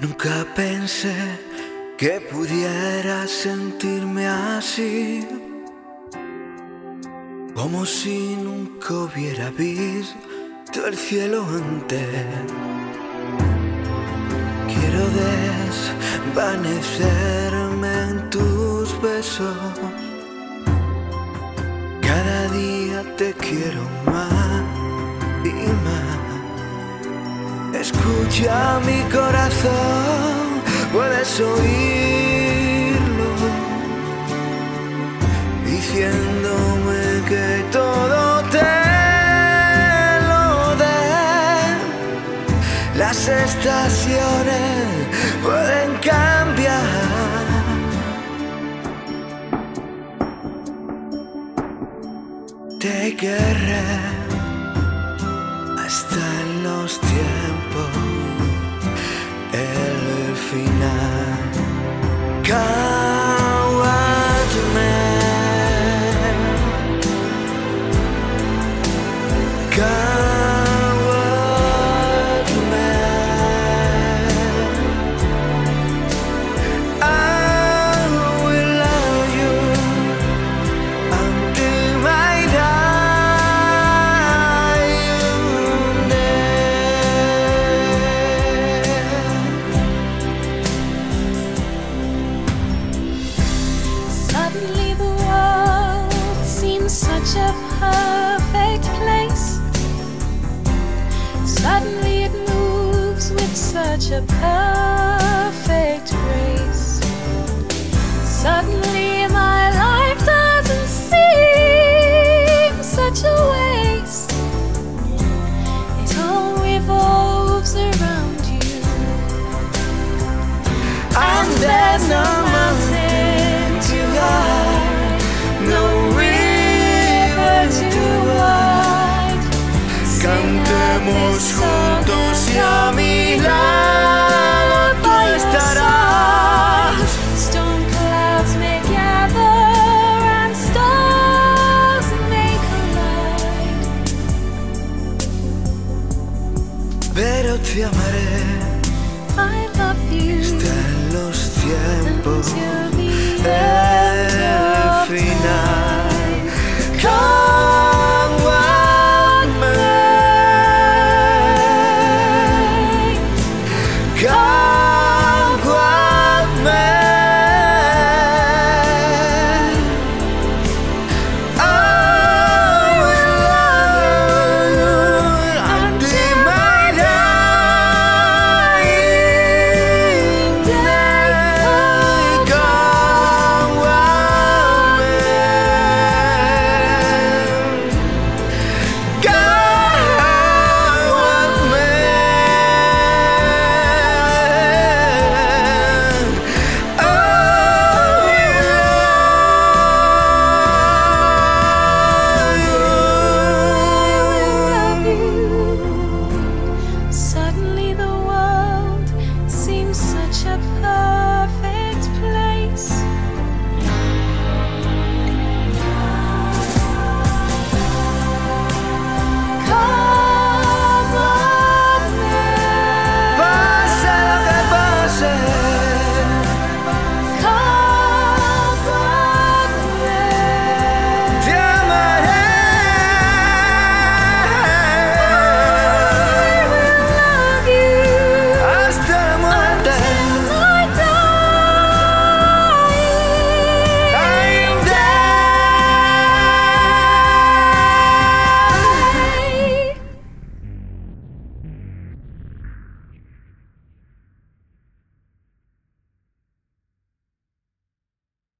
Nunca pensé que pudiera sentirme así, como si nunca hubiera visto el cielo antes. Quiero desvanecerme en tus besos. Cada día te quiero más Escucha mi corazón, puedes oírlo, diciéndome que todo te lo dé. Las estaciones pueden cambiar. Te querré hasta en los tiempos such a perfect place. Suddenly it moves with such a perfect grace. Suddenly my life doesn't seem such a waste. It all revolves around you. And there's no te amaré. I love you. En los tiempos